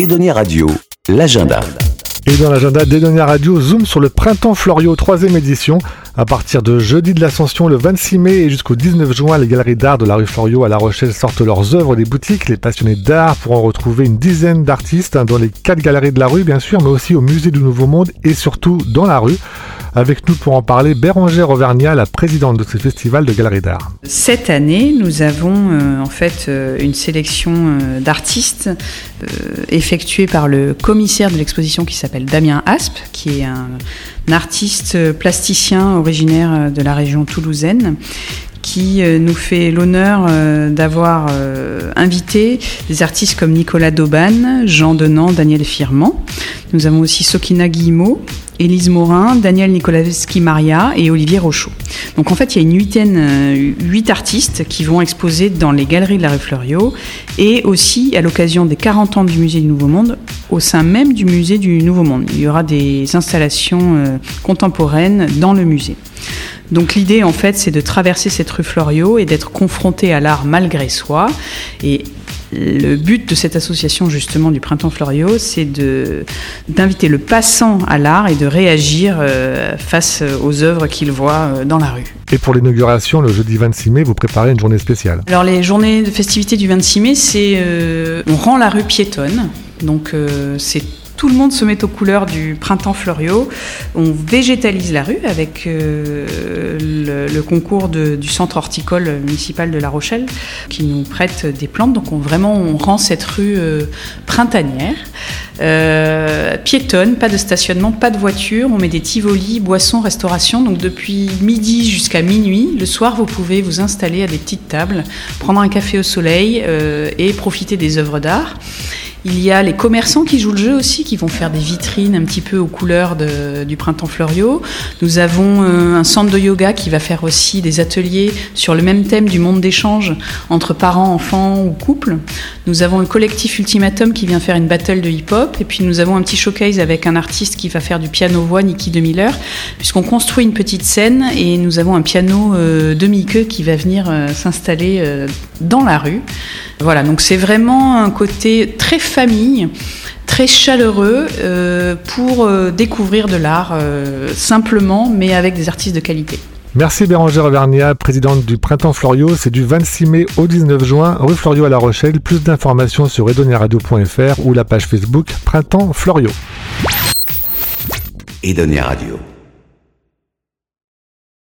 Edonia Radio, l'agenda. Et dans l'agenda d'Edonia Radio, zoom sur le Printemps Florio, troisième édition. À partir de jeudi de l'Ascension, le 26 mai et jusqu'au 19 juin, les galeries d'art de la rue Florio à La Rochelle sortent leurs œuvres des boutiques. Les passionnés d'art pourront retrouver une dizaine d'artistes hein, dans les quatre galeries de la rue, bien sûr, mais aussi au Musée du Nouveau Monde et surtout dans la rue. Avec nous pour en parler, Bérangère Auvergnat, la présidente de ce festival de galeries d'art. Cette année, nous avons euh, en fait euh, une sélection euh, d'artistes effectuée par le commissaire de l'exposition qui s'appelle Damien Asp, qui est un, un artiste plasticien originaire de la région toulousaine qui nous fait l'honneur d'avoir invité des artistes comme Nicolas Dauban, Jean Denant, Daniel Firman. Nous avons aussi Sokina Guillemot, Élise Morin, Daniel Nicolaevski-Maria et Olivier Rochaud. Donc en fait, il y a une huitaine, euh, huit artistes qui vont exposer dans les galeries de la rue Fleuriot et aussi à l'occasion des 40 ans du musée du Nouveau Monde au sein même du musée du Nouveau Monde. Il y aura des installations euh, contemporaines dans le musée. Donc l'idée en fait c'est de traverser cette rue Fleuriot et d'être confronté à l'art malgré soi et le but de cette association justement du Printemps Florio, c'est d'inviter le passant à l'art et de réagir euh, face aux œuvres qu'il voit euh, dans la rue. Et pour l'inauguration, le jeudi 26 mai, vous préparez une journée spéciale. Alors les journées de festivité du 26 mai, c'est euh, on rend la rue piétonne. Donc c'est tout le monde se met aux couleurs du printemps Florio. On végétalise la rue avec euh, le, concours du centre horticole municipal de La Rochelle qui nous prête des plantes. Donc on, vraiment, on rend cette rue euh, printanière. Euh, piétonne, pas de stationnement, pas de voiture. On met des tivolis, boissons, restauration. Donc depuis midi jusqu'à minuit, le soir, vous pouvez vous installer à des petites tables, prendre un café au soleil et profiter des œuvres d'art. Il y a les commerçants qui jouent le jeu aussi, qui vont faire des vitrines un petit peu aux couleurs du printemps Florio. Nous avons euh, un centre de yoga qui va faire aussi des ateliers sur le même thème du monde d'échange entre parents, enfants ou couples. Nous avons le collectif Ultimatum qui vient faire une battle de hip-hop. Et puis nous avons un petit showcase avec un artiste qui va faire du piano-voix, Niki de Miller, puisqu'on construit une petite scène et nous avons un piano euh, demi-queue qui va venir euh, s'installer dans la rue. Voilà, donc c'est vraiment un côté très famille, très chaleureux euh, pour euh, découvrir de l'art euh, simplement, mais avec des artistes de qualité. Merci Bérangère Vernia, présidente du Printemps Florio. C'est du 26 mai au 19 juin, rue Florio à La Rochelle. Plus d'informations sur edoniaradio.fr ou la page Facebook Printemps Florio. Edonia Radio.